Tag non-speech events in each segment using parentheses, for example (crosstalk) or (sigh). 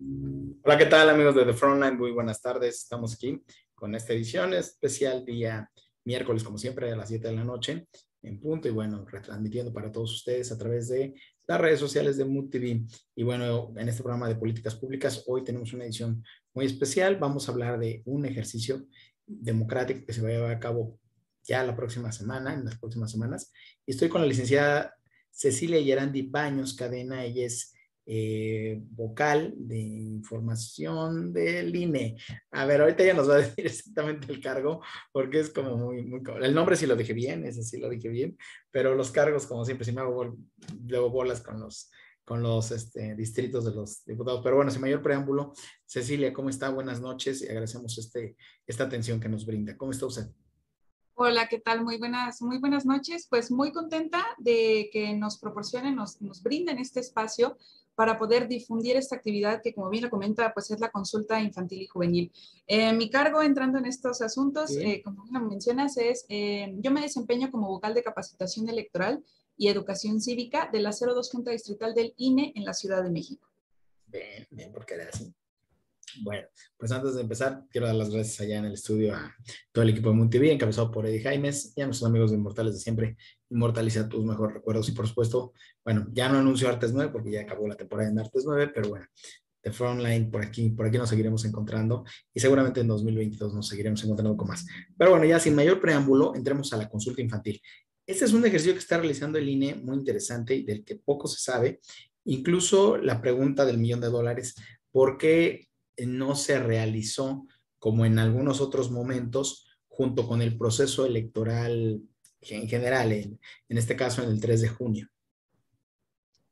Hola, ¿qué tal amigos de The Frontline? Muy buenas tardes. Estamos aquí con esta edición especial día miércoles, como siempre, a las 7 de la noche en punto y bueno, retransmitiendo para todos ustedes a través de las redes sociales de Mood. Y bueno, en este programa de políticas públicas, hoy tenemos una edición muy especial. Vamos a hablar de un ejercicio democrático que se va a llevar a cabo ya la próxima semana, en las próximas semanas. Y estoy con la licenciada Cecilia Yerandi Baños Cadena. Ella es eh, vocal de información del INE. A ver, ahorita ya nos va a (laughs) decir exactamente el cargo, porque es como muy, muy, el nombre sí lo dije bien, ese sí lo dije bien, pero los cargos, como siempre, si me hago luego bolas con los, con los este, distritos de los diputados. Pero bueno, sin mayor preámbulo, Cecilia, ¿cómo está? Buenas noches y agradecemos este, esta atención que nos brinda. ¿Cómo está usted? Hola, ¿qué tal? Muy buenas, muy buenas noches. Pues muy contenta de que nos proporcionen, nos, nos brinden este espacio para poder difundir esta actividad que, como bien lo comenta, pues es la consulta infantil y juvenil. Eh, mi cargo entrando en estos asuntos, eh, como lo mencionas, es, eh, yo me desempeño como vocal de capacitación electoral y educación cívica de la 02 Junta Distrital del INE en la Ciudad de México. Bien, bien, porque era así. Bueno, pues antes de empezar, quiero dar las gracias allá en el estudio a todo el equipo de MunTV, encabezado por Eddie Jaimes y a nuestros amigos de Inmortales de siempre. Inmortaliza tus mejores recuerdos y, por supuesto, bueno, ya no anuncio Artes 9 porque ya acabó la temporada en Artes 9, pero bueno, de Frontline por aquí, por aquí nos seguiremos encontrando y seguramente en 2022 nos seguiremos encontrando con más. Pero bueno, ya sin mayor preámbulo, entremos a la consulta infantil. Este es un ejercicio que está realizando el INE muy interesante y del que poco se sabe. Incluso la pregunta del millón de dólares, ¿por qué no se realizó como en algunos otros momentos junto con el proceso electoral en general, en, este caso en el 3 de junio.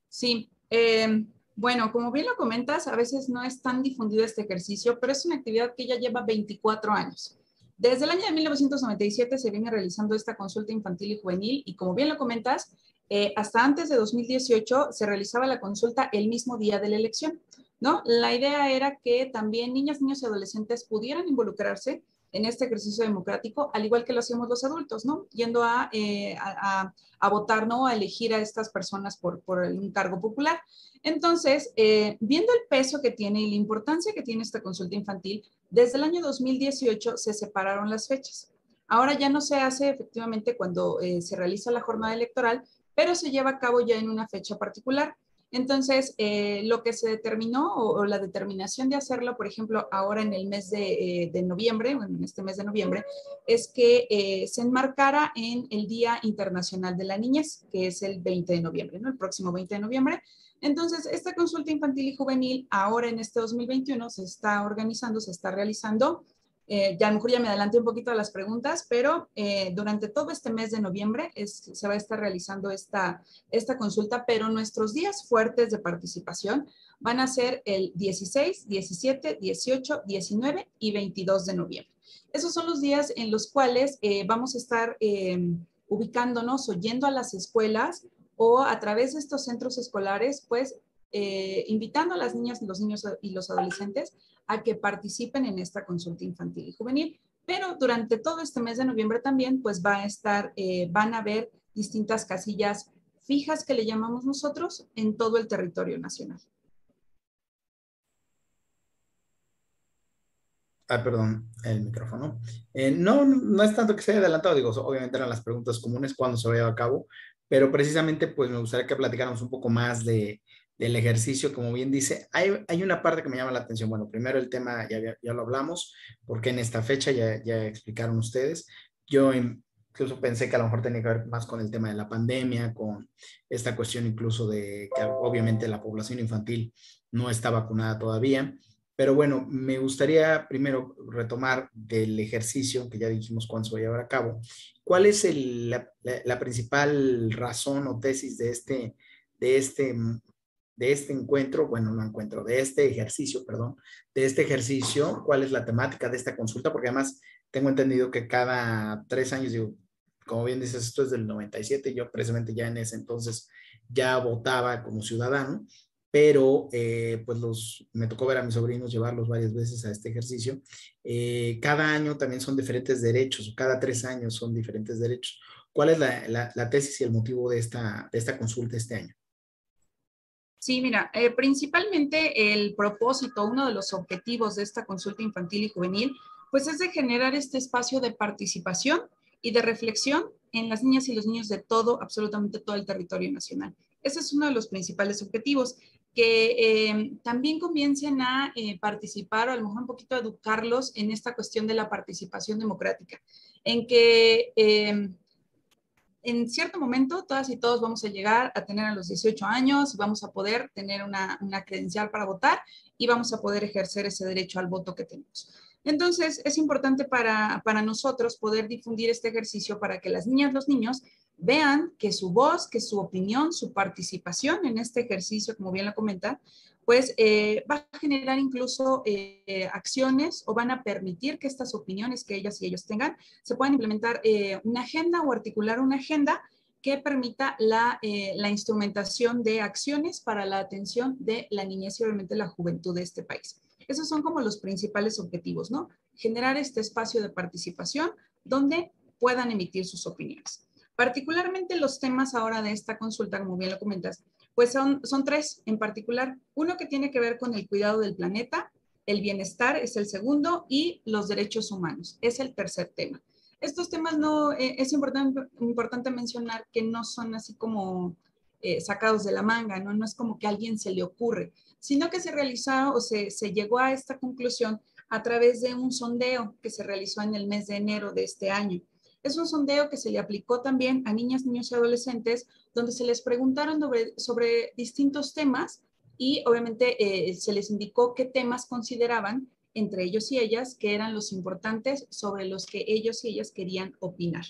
Sí, em, bueno, como bien lo comentas, a veces no es tan difundido este ejercicio, pero es una actividad que ya lleva 24 años. Desde el año de 1997 se viene realizando esta consulta infantil y juvenil y como bien lo comentas, eh, hasta antes de 2018 se realizaba la consulta el mismo día de la elección. ¿No? La idea era que también niñas, niños y adolescentes pudieran involucrarse en este ejercicio democrático, al igual que lo hacíamos los adultos, ¿no? Yendo a, eh, votar, ¿no? A elegir a estas personas por, un cargo popular. Entonces, eh, viendo el peso que tiene y la importancia que tiene esta consulta infantil, desde el año 2018 se separaron las fechas. Ahora ya no se hace efectivamente cuando eh, se realiza la jornada electoral, pero se lleva a cabo ya en una fecha particular. Entonces, eh, lo que se determinó o, la determinación de hacerlo, por ejemplo, ahora en el mes de, eh, noviembre, en este mes de noviembre, es que eh, se enmarcara en el Día Internacional de la Niñez, que es el 20 de noviembre, ¿no? El próximo 20 de noviembre. Entonces, esta consulta infantil y juvenil ahora en este 2021 se está organizando, se está realizando eh, ya mejor ya me adelanté un poquito a las preguntas, pero eh, durante todo este mes de noviembre se va a estar realizando esta, esta consulta, pero nuestros días fuertes de participación van a ser el 16, 17, 18, 19 y 22 de noviembre. Esos son los días en los cuales eh, vamos a estar ubicándonos o yendo a las escuelas o a través de estos centros escolares, pues invitando a las niñas, los niños y los adolescentes a que participen en esta consulta infantil y juvenil. Pero durante todo este mes de noviembre también, pues va a estar, eh, van a haber distintas casillas fijas que le llamamos nosotros en todo el territorio nacional. Ah, perdón, el micrófono. Eh, no, no es tanto que se haya adelantado, digo, obviamente eran las preguntas comunes cuando se vaya a cabo, pero precisamente pues me gustaría que platicáramos un poco más de, del ejercicio, como bien dice, hay, hay, una parte que me llama la atención. Bueno, primero el tema, ya, ya lo hablamos, porque en esta fecha ya, ya explicaron ustedes. Yo incluso pensé que a lo mejor tenía que ver más con el tema de la pandemia, con esta cuestión incluso de que obviamente la población infantil no está vacunada todavía. Pero bueno, me gustaría primero retomar del ejercicio, que ya dijimos cuándo se va a llevar a cabo. ¿Cuál es el, la, la, principal razón o tesis de este, de este de este encuentro, bueno, no encuentro, de este ejercicio, perdón, de este ejercicio, cuál es la temática de esta consulta, porque además tengo entendido que cada tres años, digo, como bien dices, esto es del 97, yo precisamente ya en ese entonces ya votaba como ciudadano, pero eh, pues los, me tocó ver a mis sobrinos llevarlos varias veces a este ejercicio. Eh, cada año también son diferentes derechos, cada tres años son diferentes derechos. ¿Cuál es la, la, la tesis y el motivo de esta, de esta consulta este año? Sí, mira, eh, principalmente el propósito, uno de los objetivos de esta consulta infantil y juvenil, pues es de generar este espacio de participación y de reflexión en las niñas y los niños de todo, absolutamente todo el territorio nacional. Ese es uno de los principales objetivos, que eh, también comiencen a eh, participar o a lo mejor un poquito educarlos en esta cuestión de la participación democrática, en que en cierto momento todas y todos vamos a llegar a tener a los 18 años vamos a poder tener una, credencial para votar y vamos a poder ejercer ese derecho al voto que tenemos. Entonces, es importante para, para nosotros poder difundir este ejercicio para que las niñas, los niños vean que su voz, que su opinión, su participación en este ejercicio, como bien lo comenta, pues eh, va a generar incluso eh, acciones o van a permitir que estas opiniones que ellas y ellos tengan se puedan implementar eh, una agenda o articular una agenda que permita la, la, instrumentación de acciones para la atención de la niñez y obviamente la juventud de este país. Esos son como los principales objetivos, ¿no? Generar este espacio de participación donde puedan emitir sus opiniones. Particularmente los temas ahora de esta consulta, como bien lo comentas, pues son, son tres en particular. Uno que tiene que ver con el cuidado del planeta, el bienestar es el segundo y los derechos humanos es el tercer tema. Estos temas no, eh, es importante, importante mencionar que no son así como eh, sacados de la manga, ¿no? no es como que a alguien se le ocurre, sino que se realizó o se, se llegó a esta conclusión a través de un sondeo que se realizó en el mes de enero de este año. Es un sondeo que se le aplicó también a niñas, niños y adolescentes, donde se les preguntaron sobre, distintos temas y obviamente eh, se les indicó qué temas consideraban entre ellos y ellas que eran los importantes sobre los que ellos y ellas querían opinar.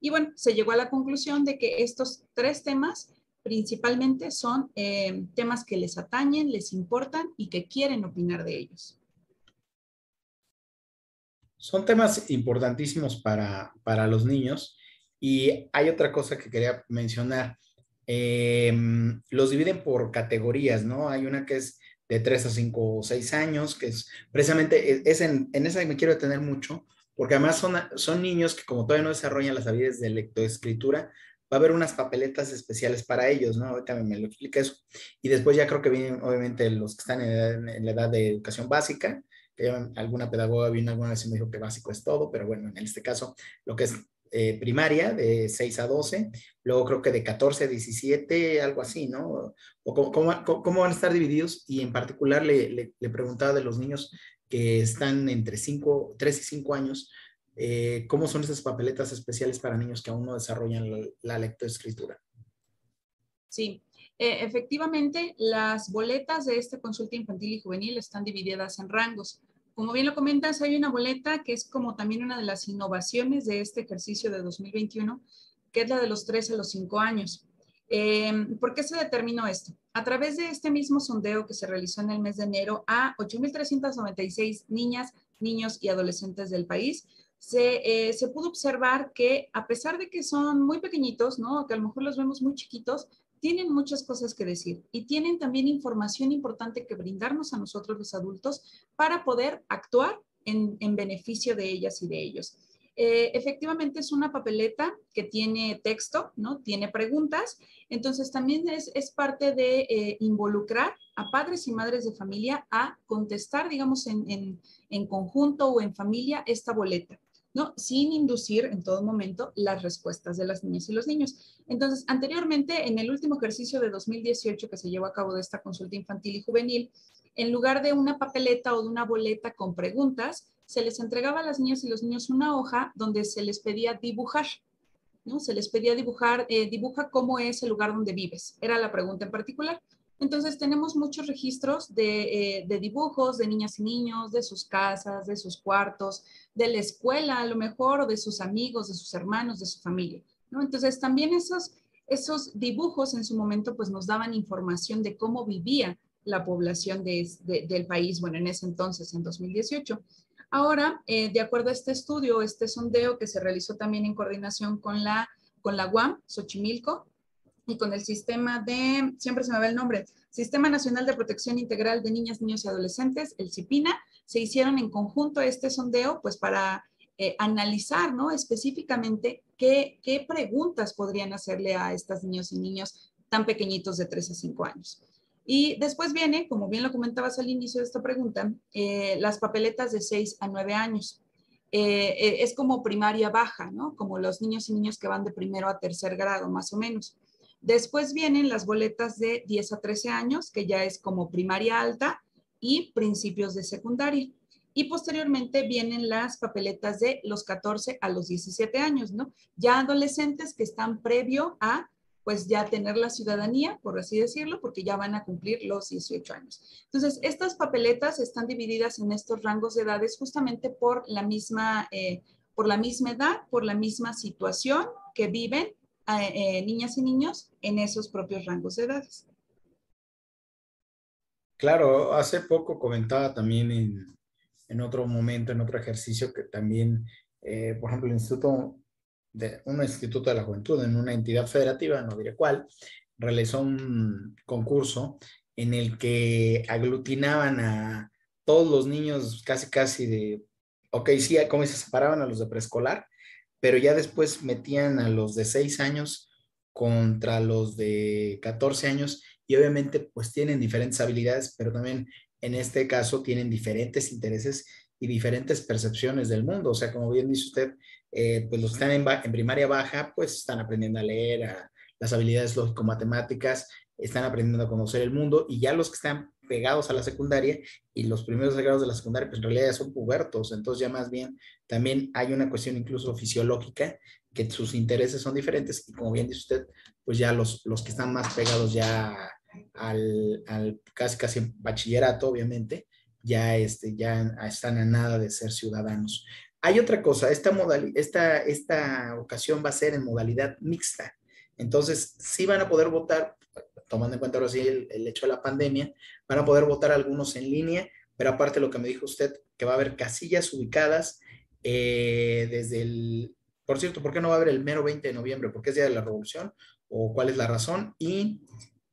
Y bueno, se llegó a la conclusión de que estos tres temas principalmente son eh, temas que les atañen, les importan y que quieren opinar de ellos. Son temas importantísimos para, para los niños y hay otra cosa que quería mencionar. Em, los dividen por categorías, ¿no? Hay una que es de 3 a 5 o 6 años, que es precisamente, e, es en, en esa que me quiero detener mucho, porque además son, son niños que como todavía no desarrollan las habilidades de lectoescritura, va a haber unas papeletas especiales para ellos, ¿no? Ahorita me, lo explica eso. Y después ya creo que vienen, obviamente, los que están en, en la edad de educación básica, que alguna pedagoga vino alguna vez y me dijo que básico es todo, pero bueno, en este caso, lo que es eh, primaria, de 6 a 12, luego creo que de 14 a 17, algo así, ¿no? O cómo, cómo, van a estar divididos y en particular le, le, preguntaba de los niños que están entre 5, 3 y 5 años, eh, ¿cómo son esas papeletas especiales para niños que aún no desarrollan la, la lectoescritura? Sí, eh, efectivamente, las boletas de esta consulta infantil y juvenil están divididas en rangos. Como bien lo comentas, hay una boleta que es como también una de las innovaciones de este ejercicio de 2021, que es la de los 3 a los 5 años. Em, ¿Por qué se determinó esto? A través de este mismo sondeo que se realizó en el mes de enero a 8.396 niñas, niños y adolescentes del país, se, eh, se, pudo observar que a pesar de que son muy pequeñitos, ¿no? que a lo mejor los vemos muy chiquitos, tienen muchas cosas que decir y tienen también información importante que brindarnos a nosotros los adultos para poder actuar en, beneficio de ellas y de ellos. Eh, efectivamente es una papeleta que tiene texto, ¿no? Tiene preguntas, entonces también es, parte de eh, involucrar a padres y madres de familia a contestar, digamos, en, en conjunto o en familia esta boleta. Sin inducir en todo momento las respuestas de las niñas y los niños. Entonces, anteriormente, en el último ejercicio de 2018 que se llevó a cabo de esta consulta infantil y juvenil, en lugar de una papeleta o de una boleta con preguntas, se les entregaba a las niñas y los niños una hoja donde se les pedía dibujar, ¿no? Se les pedía dibujar, eh, dibuja cómo es el lugar donde vives. Era la pregunta en particular. Entonces tenemos muchos registros eh, de, dibujos de niñas y niños, de sus casas, de sus cuartos, de la escuela a lo mejor, o de sus amigos, de sus hermanos, de su familia. ¿no? Entonces también esos, esos dibujos en su momento pues nos daban información de cómo vivía la población del país, bueno, en ese entonces, en 2018. Ahora, eh, de acuerdo a este estudio, este sondeo que se realizó también en coordinación con la, con la UAM, Xochimilco, y con el sistema de, siempre se me va el nombre, Sistema Nacional de Protección Integral de Niñas, Niños y Adolescentes, el CIPINA, se hicieron en conjunto este sondeo, pues para eh, analizar, ¿no? Específicamente qué, qué preguntas podrían hacerle a estas niños y niños tan pequeñitos de 3 a 5 años. Y después viene, como bien lo comentabas al inicio de esta pregunta, eh, las papeletas de 6 a 9 años. Eh, eh, es como primaria baja, ¿no? Como los niños y niños que van de primero a tercer grado, más o menos. Después vienen las boletas de 10 a 13 años, que ya es como primaria alta y principios de secundaria. Y posteriormente vienen las papeletas de los 14 a los 17 años, ¿no? Ya adolescentes que están previo a pues ya tener la ciudadanía, por así decirlo, porque ya van a cumplir los 18 años. Entonces, estas papeletas están divididas en estos rangos de edades justamente por la misma, eh, por la misma edad, por la misma situación que viven eh, eh, niñas y niños en esos propios rangos de edades. Claro, hace poco comentaba también en, en otro momento, en otro ejercicio, que también, por ejemplo, el Instituto de un instituto de la juventud en una entidad federativa, no diré cuál, realizó un concurso en el que aglutinaban a todos los niños casi casi de, ok, sí, como se separaban a los de preescolar, pero ya después metían a los de 6 años contra los de 14 años y obviamente pues tienen diferentes habilidades, pero también en este caso tienen diferentes intereses y diferentes percepciones del mundo. O sea, como bien dice usted, eh, pues los que están en, primaria baja, pues están aprendiendo a leer, a, las habilidades lógico-matemáticas, están aprendiendo a conocer el mundo y ya los que están pegados a la secundaria y los primeros grados de la secundaria, pues en realidad ya son pubertos, entonces ya más bien también hay una cuestión incluso fisiológica que sus intereses son diferentes y como bien dice usted, pues ya los, los que están más pegados ya al, al casi casi bachillerato, obviamente, ya, este, ya están a nada de ser ciudadanos. Hay otra cosa, esta, esta, esta ocasión va a ser en modalidad mixta. Entonces, sí van a poder votar, tomando en cuenta ahora sí el, hecho de la pandemia, van a poder votar algunos en línea, pero aparte lo que me dijo usted, que va a haber casillas ubicadas eh, desde el, por cierto, ¿por qué no va a haber el mero 20 de noviembre? ¿Por qué es Día de la Revolución? ¿O cuál es la razón? Y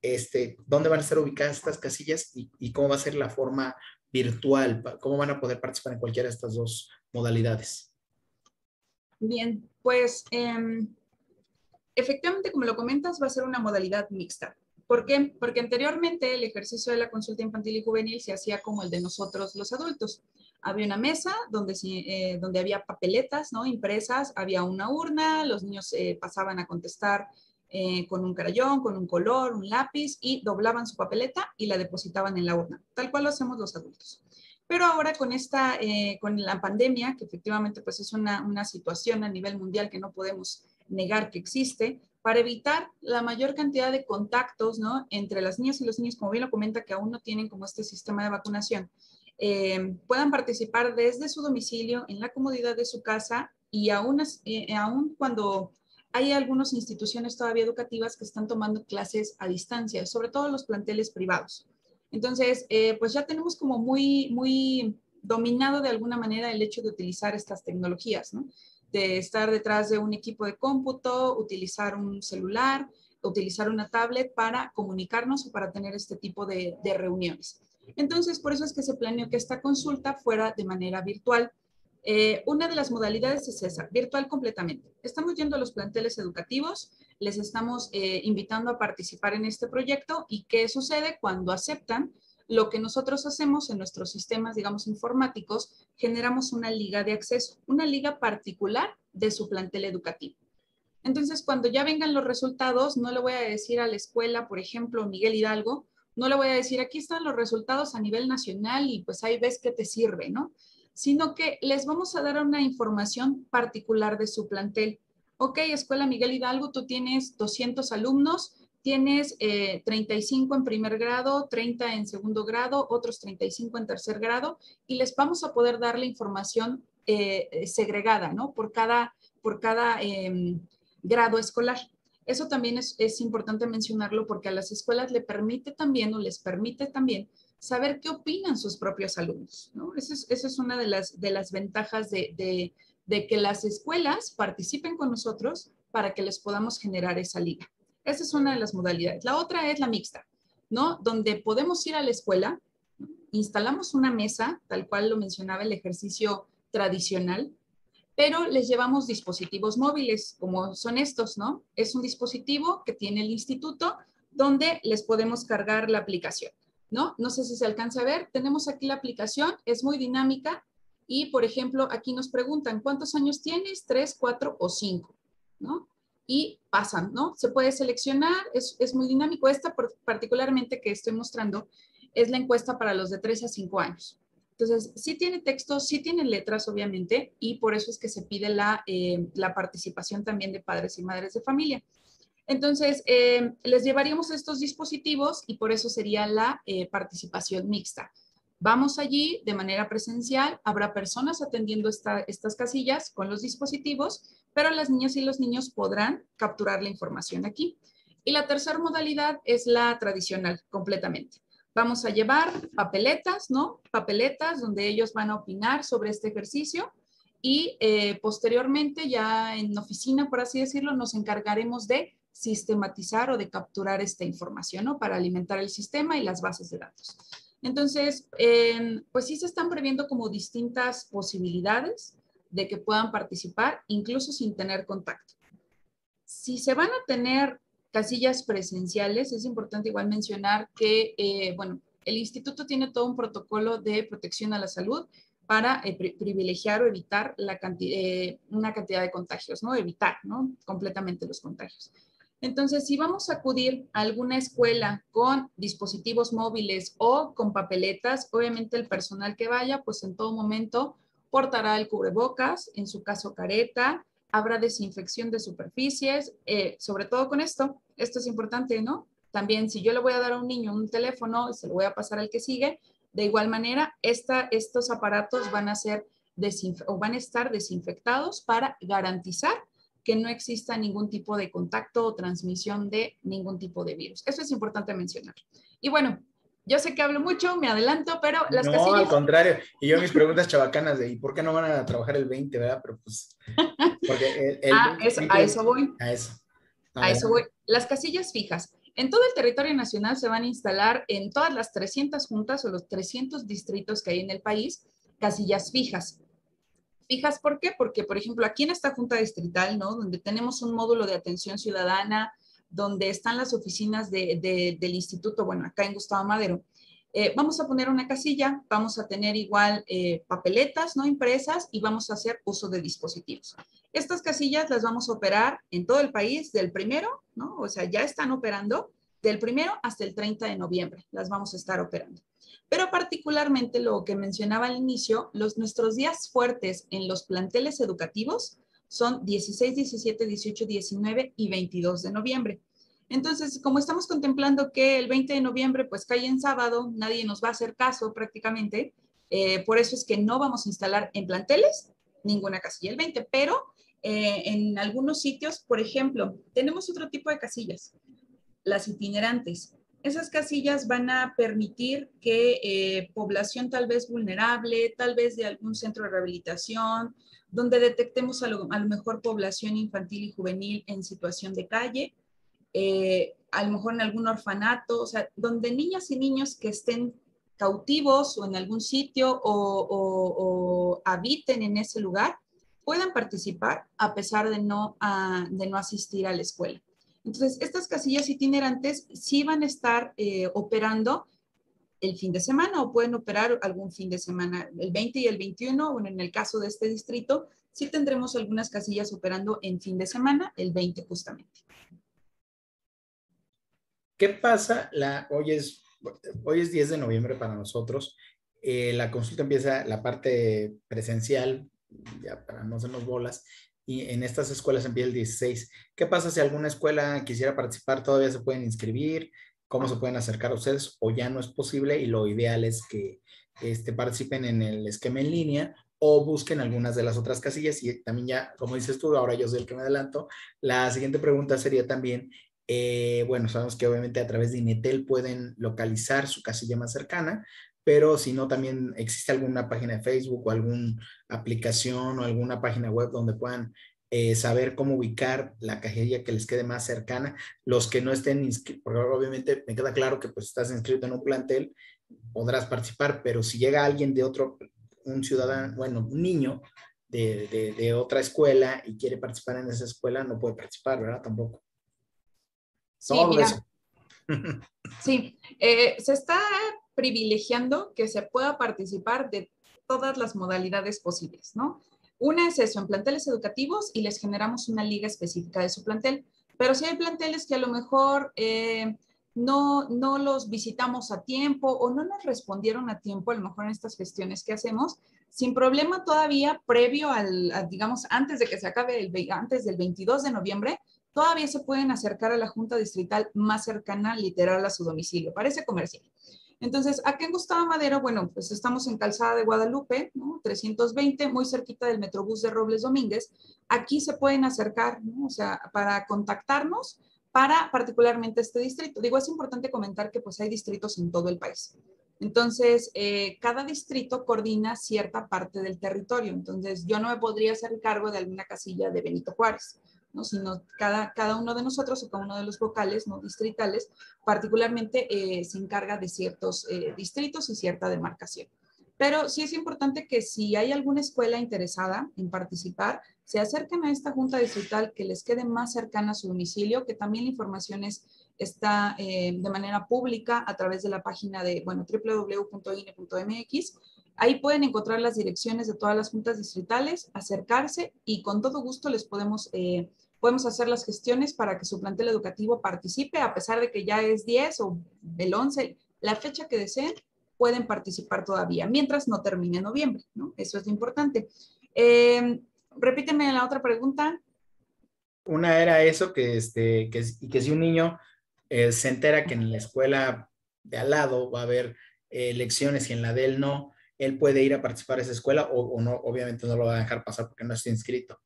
este, dónde van a estar ubicadas estas casillas y, cómo va a ser la forma virtual, cómo van a poder participar en cualquiera de estas dos modalidades. Bien, pues em, efectivamente, como lo comentas, va a ser una modalidad mixta. ¿Por qué? Porque anteriormente el ejercicio de la consulta infantil y juvenil se hacía como el de nosotros los adultos. Había una mesa donde, eh, donde había papeletas ¿no? impresas, había una urna, los niños eh, pasaban a contestar eh, con un crayón, con un color, un lápiz y doblaban su papeleta y la depositaban en la urna, tal cual lo hacemos los adultos. Pero ahora con esta, eh, con la pandemia, que efectivamente pues es una, una situación a nivel mundial que no podemos negar que existe, para evitar la mayor cantidad de contactos ¿no? entre las niñas y los niños, como bien lo comenta, que aún no tienen como este sistema de vacunación, eh, puedan participar desde su domicilio, en la comodidad de su casa y aún, aún cuando hay algunas instituciones todavía educativas que están tomando clases a distancia, sobre todo los planteles privados. Entonces, eh, pues ya tenemos como muy, muy dominado de alguna manera el hecho de utilizar estas tecnologías, ¿no? De estar detrás de un equipo de cómputo, utilizar un celular, utilizar una tablet para comunicarnos o para tener este tipo de, reuniones. Entonces, por eso es que se planeó que esta consulta fuera de manera virtual eh, una de las modalidades es esa, virtual completamente. Estamos yendo a los planteles educativos, les estamos eh, invitando a participar en este proyecto y qué sucede cuando aceptan lo que nosotros hacemos en nuestros sistemas, digamos, informáticos, generamos una liga de acceso, una liga particular de su plantel educativo. Entonces, cuando ya vengan los resultados, no le voy a decir a la escuela, por ejemplo, Miguel Hidalgo, no le voy a decir, aquí están los resultados a nivel nacional y pues ahí ves que te sirve, ¿no? sino que les vamos a dar una información particular de su plantel. Ok, Escuela Miguel Hidalgo, tú tienes 200 alumnos, tienes 35 eh, en primer grado, 30 en segundo grado, otros 35 en tercer grado, y les vamos a poder dar la información eh, segregada, ¿no? Por cada, por cada em, grado escolar. Eso también es, es importante mencionarlo porque a las escuelas le permite también o les permite también saber qué opinan sus propios alumnos. ¿no? Esa es, una de las, de las ventajas de, que las escuelas participen con nosotros para que les podamos generar esa liga. Esa es una de las modalidades. La otra es la mixta, ¿no? Donde podemos ir a la escuela, instalamos una mesa, tal cual lo mencionaba el ejercicio tradicional, pero les llevamos dispositivos móviles, como son estos, ¿no? Es un dispositivo que tiene el instituto, donde les podemos cargar la aplicación, ¿no? No sé si se alcanza a ver, tenemos aquí la aplicación, es muy dinámica y, por ejemplo, aquí nos preguntan, ¿cuántos años tienes? ¿Tres, cuatro o cinco? ¿No? Y pasan, ¿no? Se puede seleccionar, es, es muy dinámico. Esta particularmente que estoy mostrando es la encuesta para los de 3 a 5 años. Entonces, sí tiene texto, sí tiene letras, obviamente, y por eso es que se pide la, eh, la participación también de padres y madres de familia. Entonces, eh, les llevaríamos estos dispositivos y por eso sería la eh, participación mixta. Vamos allí de manera presencial, habrá personas atendiendo estas casillas con los dispositivos, pero las niñas y los niños podrán capturar la información aquí. Y la tercera modalidad es la tradicional, completamente. Vamos a llevar papeletas, ¿no? Papeletas donde ellos van a opinar sobre este ejercicio y eh, posteriormente ya en oficina, por así decirlo, nos encargaremos de sistematizar o de capturar esta información, ¿no? Para alimentar el sistema y las bases de datos. Entonces, pues sí se están previendo como distintas posibilidades de que puedan participar, incluso sin tener contacto. Si se van a tener casillas presenciales, es importante igual mencionar que, eh, bueno, el instituto tiene todo un protocolo de protección a la salud para eh, privilegiar o evitar eh, una cantidad de contagios, ¿no? Evitar, ¿no? Completamente los contagios. Entonces, si vamos a acudir a alguna escuela con dispositivos móviles o con papeletas, obviamente el personal que vaya, pues en todo momento portará el cubrebocas, en su caso careta, habrá desinfección de superficies, eh, sobre todo con esto, esto es importante, ¿no? También si yo le voy a dar a un niño un teléfono se lo voy a pasar al que sigue, de igual manera, esta, estos aparatos van a ser o van a estar desinfectados para garantizar que no exista ningún tipo de contacto o transmisión de ningún tipo de virus. Eso es importante mencionar. Y bueno, yo sé que hablo mucho, me adelanto, pero las no, al contrario. Y yo mis (laughs) preguntas chabacanas de ¿y por qué no van a trabajar el 20, verdad? Pero pues... Porque ah, a eso voy. A eso. A, eso voy. Las casillas fijas. En todo el territorio nacional se van a instalar en todas las 300 juntas o los 300 distritos que hay en el país, casillas fijas fijas. ¿Por qué? Porque, por ejemplo, aquí en esta Junta Distrital, ¿no? Donde tenemos un módulo de atención ciudadana, donde están las oficinas del instituto, bueno, acá en Gustavo Madero, eh, vamos a poner una casilla, vamos a tener igual eh, papeletas, ¿no? Impresas y vamos a hacer uso de dispositivos. Estas casillas las vamos a operar en todo el país del primero, ¿no? O sea, ya están operando del primero hasta el 30 de noviembre, las vamos a estar operando. Pero particularmente lo que mencionaba al inicio, los, nuestros días fuertes en los planteles educativos son 16, 17, 18, 19 y 22 de noviembre. Entonces, como estamos contemplando que el 20 de noviembre pues cae en sábado, nadie nos va a hacer caso prácticamente, eh, por eso es que no vamos a instalar en planteles ninguna casilla el 20, pero eh, en algunos sitios, por ejemplo, tenemos otro tipo de casillas, las itinerantes. Esas casillas van a permitir que eh, población tal vez vulnerable, tal vez de algún centro de rehabilitación, donde detectemos a lo, mejor población infantil y juvenil en situación de calle, eh, a lo mejor en algún orfanato, o sea, donde niñas y niños que estén cautivos o en algún sitio o, habiten en ese lugar, puedan participar a pesar de no, ah, de no asistir a la escuela. Entonces, estas casillas itinerantes sí van a estar eh, operando el fin de semana o pueden operar algún fin de semana, el 20 y el 21, bueno, en el caso de este distrito, sí tendremos algunas casillas operando en fin de semana, el 20 justamente. ¿Qué pasa? La, hoy, es, hoy es 10 de noviembre para nosotros. Eh, la consulta empieza la parte presencial, ya para no hacernos bolas, y en estas escuelas empieza el 16. ¿Qué pasa si alguna escuela quisiera participar? ¿Todavía se pueden inscribir? ¿Cómo se pueden acercar a ustedes? ¿O ya no es posible? Y lo ideal es que este, participen en el esquema en línea o busquen algunas de las otras casillas. Y también ya, como dices tú, ahora yo soy el que me adelanto. La siguiente pregunta sería también, eh, bueno, sabemos que obviamente a través de Inetel pueden localizar su casilla más cercana, pero si no, también existe alguna página de Facebook o alguna aplicación o alguna página web donde puedan eh, saber cómo ubicar la cajilla que les quede más cercana. Los que no estén inscritos, porque obviamente me queda claro que pues estás inscrito en un plantel, podrás participar, pero si llega alguien de otro, un ciudadano, bueno, un niño de, de, otra escuela y quiere participar en esa escuela, no puede participar, ¿verdad? Tampoco. Sí, mira, (laughs) Sí, eh, se está privilegiando que se pueda participar de todas las modalidades posibles, ¿no? Una es eso, en planteles educativos y les generamos una liga específica de su plantel. Pero si hay planteles que a lo mejor eh, no, no los visitamos a tiempo o no nos respondieron a tiempo, a lo mejor en estas gestiones que hacemos, sin problema todavía previo al, digamos, antes de que se acabe, el, antes del 22 de noviembre, todavía se pueden acercar a la Junta Distrital más cercana, literal, a su domicilio. Parece comercial. Entonces, aquí en Gustavo Madero, bueno, pues estamos en Calzada de Guadalupe, ¿no? 320, muy cerquita del Metrobús de Robles Domínguez. Aquí se pueden acercar, ¿no? O sea, para contactarnos para particularmente este distrito. Digo, es importante comentar que pues hay distritos en todo el país. Entonces, eh, cada distrito coordina cierta parte del territorio. Entonces, yo no me podría hacer cargo de alguna casilla de Benito Juárez, ¿no? sino cada, cada uno de nosotros o cada uno de los vocales no distritales particularmente eh, se encarga de ciertos eh, distritos y cierta demarcación. Pero sí es importante que si hay alguna escuela interesada en participar, se acerquen a esta junta distrital que les quede más cercana a su domicilio, que también la información está eh, de manera pública a través de la página de, bueno, www.ine.mx. Ahí pueden encontrar las direcciones de todas las juntas distritales, acercarse y con todo gusto les podemos, eh, podemos hacer las gestiones para que su plantel educativo participe, a pesar de que ya es 10 o el 11, la fecha que deseen, pueden participar todavía, mientras no termine noviembre, ¿no? Eso es lo importante. Eh, repíteme la otra pregunta. Una era eso, que, este, que, que si un niño eh, se entera que en la escuela de al lado va a haber eh, lecciones y en la de él no, él puede ir a participar a esa escuela o, o no, obviamente no lo va a dejar pasar porque no está inscrito.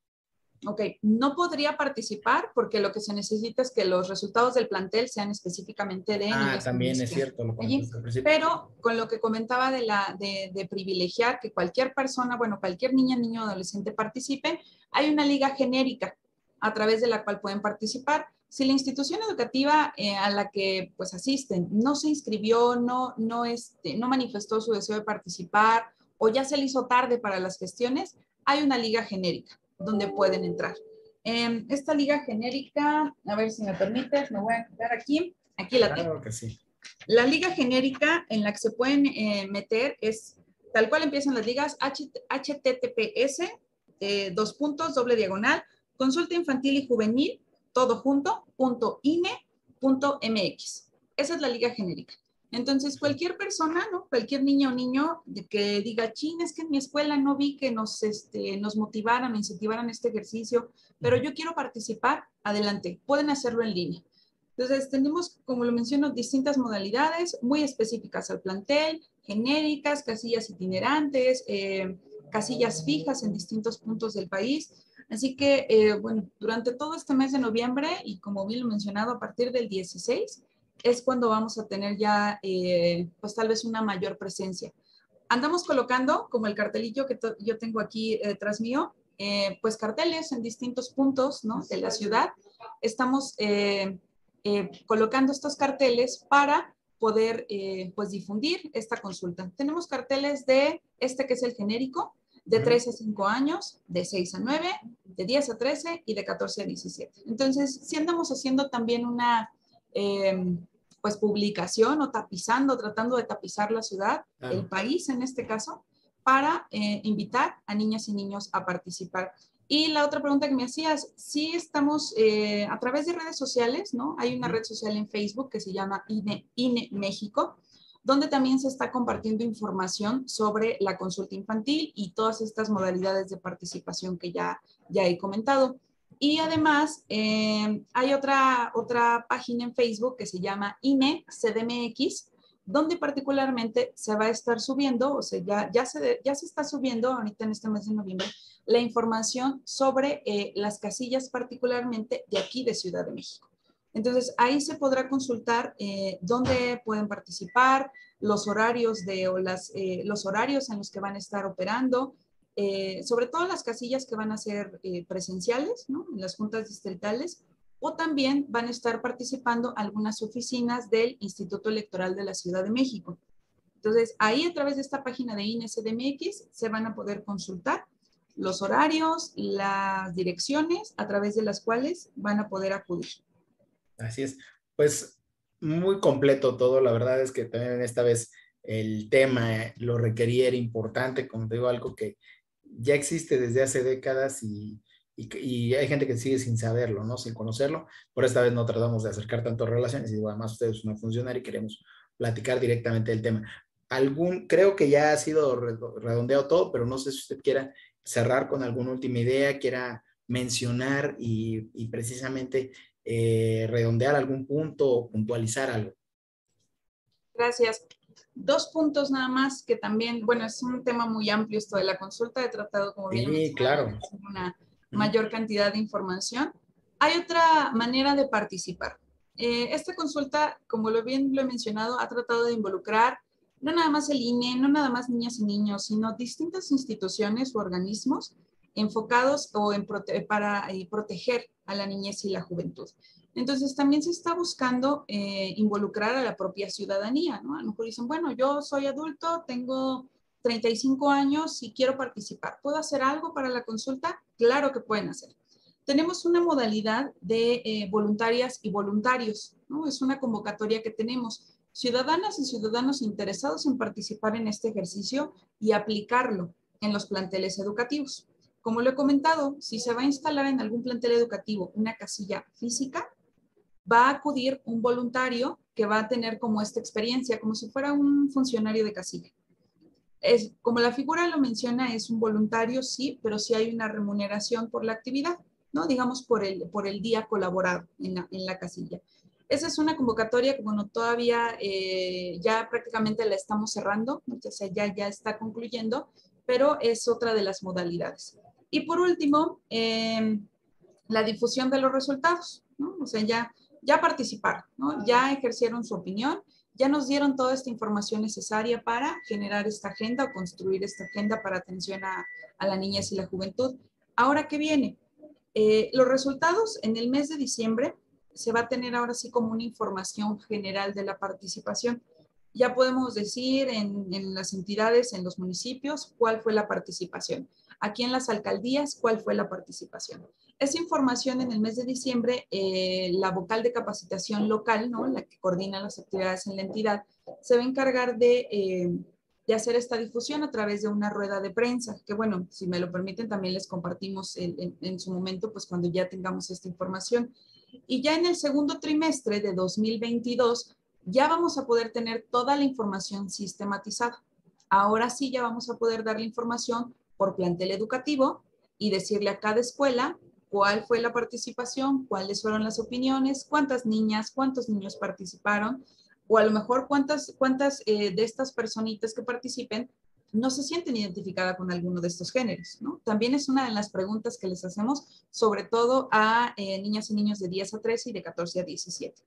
Ok, no podría participar porque lo que se necesita es que los resultados del plantel sean específicamente de... Ah, también es cierto. Lo pero con lo que comentaba de, la, de, de, privilegiar que cualquier persona, bueno, cualquier niña, niño o adolescente participe, hay una liga genérica a través de la cual pueden participar. Si la institución educativa eh, a la que pues asisten no se inscribió, no, no, este, no manifestó su deseo de participar o ya se le hizo tarde para las gestiones, hay una liga genérica donde pueden entrar. Em, esta liga genérica, a ver si me permites, me voy a quedar aquí. Aquí la tengo. que sí. La liga genérica en la que se pueden eh, meter es tal cual empiezan las ligas HTTPS, eh, dos puntos, doble diagonal, consulta infantil y juvenil, todo junto, punto INE, punto MX. Esa es la liga genérica. Entonces, cualquier persona, ¿no? Cualquier niño o niño que diga, chin, es que en mi escuela no vi que nos, este, nos motivaran, incentivaran este ejercicio, pero yo quiero participar, adelante, pueden hacerlo en línea. Entonces, tenemos, como lo menciono, distintas modalidades muy específicas al plantel, genéricas, casillas itinerantes, eh, casillas fijas en distintos puntos del país. Así que, eh, bueno, durante todo este mes de noviembre y como bien lo mencionado, a partir del 16, es cuando vamos a tener ya, eh, pues tal vez una mayor presencia. Andamos colocando, como el cartelillo que yo tengo aquí eh, mío, eh, pues carteles en distintos puntos ¿no? de la ciudad. Estamos colocando estos carteles para poder pues difundir esta consulta. Tenemos carteles de este que es el genérico, de 3 a 5 años, de 6 a 9, de 10 a 13 y de 14 a 17. Entonces, si andamos haciendo también una, pues publicación o tapizando, tratando de tapizar la ciudad, el país en este caso, para eh, invitar a niñas y niños a participar. Y la otra pregunta que me hacías, sí estamos eh, a través de redes sociales, ¿no? Hay una red social en Facebook que se llama INE, INE México, donde también se está compartiendo información sobre la consulta infantil y todas estas modalidades de participación que ya, ya he comentado. Y además eh, hay otra, otra página en Facebook que se llama INE CDMX, donde particularmente se va a estar subiendo, o sea, ya, ya, se, ya se está subiendo ahorita en este mes de noviembre, la información sobre eh, las casillas particularmente de aquí de Ciudad de México. Entonces, ahí se podrá consultar eh, dónde pueden participar, los horarios, de, o las, los horarios en los que van a estar operando, eh, sobre todo las casillas que van a ser eh, presenciales. En las juntas distritales, o también van a estar participando algunas oficinas del Instituto Electoral de la Ciudad de México. Entonces, ahí a través de esta página de INSDMX se van a poder consultar los horarios, las direcciones a través de las cuales van a poder acudir. Así es. Pues muy completo todo. La verdad es que también esta vez el tema lo requería, era importante, como digo, algo que ya existe desde hace décadas y, y, hay gente que sigue sin saberlo, ¿no? Sin conocerlo. Por esta vez no tratamos de acercar tanto relaciones y además ustedes no funcionar y queremos platicar directamente del tema. Algún, creo que ya ha sido redondeado todo, pero no sé si usted quiera cerrar con alguna última idea, quiera mencionar y, y precisamente eh, redondear algún punto o puntualizar algo. Gracias. Dos puntos nada más que también, bueno, es un tema muy amplio esto de la consulta de tratado, como bien. Sí, claro. Una mayor cantidad de información. Hay otra manera de participar. Eh, esta consulta, como lo bien lo he mencionado, ha tratado de involucrar no nada más el INE, no nada más niñas y niños, sino distintas instituciones o organismos enfocados o en para eh, proteger a la niñez y la juventud. Entonces, también se está buscando eh, involucrar a la propia ciudadanía, ¿no? A lo mejor dicen, bueno, yo soy adulto, tengo 35 años y quiero participar. ¿Puedo hacer algo para la consulta? Claro que pueden hacer. Tenemos una modalidad de eh, voluntarias y voluntarios, ¿no? Es una convocatoria que tenemos. Ciudadanas y ciudadanos interesados en participar en este ejercicio y aplicarlo en los planteles educativos. Como lo he comentado, si se va a instalar en algún plantel educativo una casilla física, va a acudir un voluntario que va a tener como esta experiencia, como si fuera un funcionario de casilla. Como la figura lo menciona, es un voluntario, sí, pero sí hay una remuneración por la actividad, ¿no? Digamos por el, por el día colaborado en la, casilla. Esa es una convocatoria que, bueno, todavía eh, ya prácticamente la estamos cerrando, o sea, ya, ya está concluyendo, pero es otra de las modalidades. Y por último, em, la difusión de los resultados, ¿no? O sea, ya, ya participaron, ¿no? Ya ejercieron su opinión, ya nos dieron toda esta información necesaria para generar esta agenda o construir esta agenda para atención a, a la niñez y la juventud. Ahora, ¿qué viene? Eh, los resultados en el mes de diciembre se va a tener ahora sí como una información general de la participación. Ya podemos decir en, las entidades, en los municipios, cuál fue la participación aquí en las alcaldías cuál fue la participación. Esa información en el mes de diciembre, eh, la vocal de capacitación local, ¿no? la que coordina las actividades en la entidad, se va a encargar de, eh, de hacer esta difusión a través de una rueda de prensa, que bueno, si me lo permiten, también les compartimos en su momento, pues cuando ya tengamos esta información. Y ya en el segundo trimestre de 2022, ya vamos a poder tener toda la información sistematizada. Ahora sí ya vamos a poder dar la información por plantel educativo y decirle a cada escuela cuál fue la participación, cuáles fueron las opiniones, cuántas niñas, cuántos niños participaron, o a lo mejor cuántas, cuántas eh, de estas personitas que participen no se sienten identificadas con alguno de estos géneros. También es una de las preguntas que les hacemos, sobre todo a eh, niñas y niños de 10 a 13 y de 14 a 17.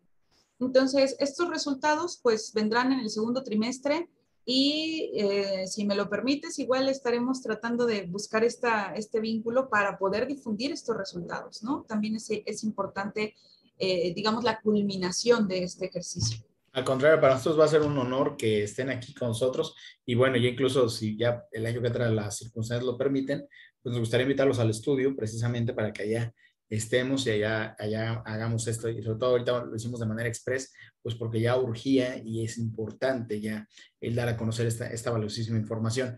Entonces, estos resultados pues vendrán en el segundo trimestre y eh, si me lo permites, igual estaremos tratando de buscar este vínculo para poder difundir estos resultados, ¿no? También es, es importante, eh, digamos, la culminación de este ejercicio. Al contrario, para nosotros va a ser un honor que estén aquí con nosotros y bueno, ya incluso si ya el año que trae las circunstancias lo permiten, pues nos gustaría invitarlos al estudio precisamente para que allá estemos y allá, allá hagamos esto. Y sobre todo ahorita lo hicimos de manera express, pues porque ya urgía y es importante ya el dar a conocer esta, esta valiosísima información.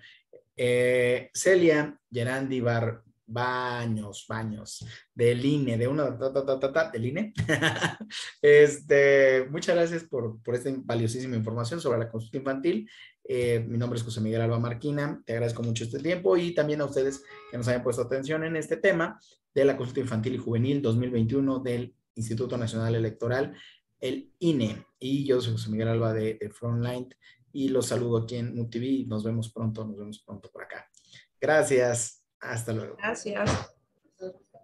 Eh, Celia Gerandi Bar, Baños, Baños, del INE, de una, ta, ta, ta, del INE. (laughs) este, muchas gracias por, por esta valiosísima información sobre la consulta infantil. Eh, mi nombre es José Miguel Alba Marquina, te agradezco mucho este tiempo y también a ustedes que nos hayan puesto atención en este tema de la consulta infantil y juvenil 2021 del Instituto Nacional Electoral, el INE. Y yo soy José Miguel Alba de, de Frontline y los saludo aquí en MUTV. Nos vemos pronto, nos vemos pronto por acá. Gracias. Hasta luego. Gracias.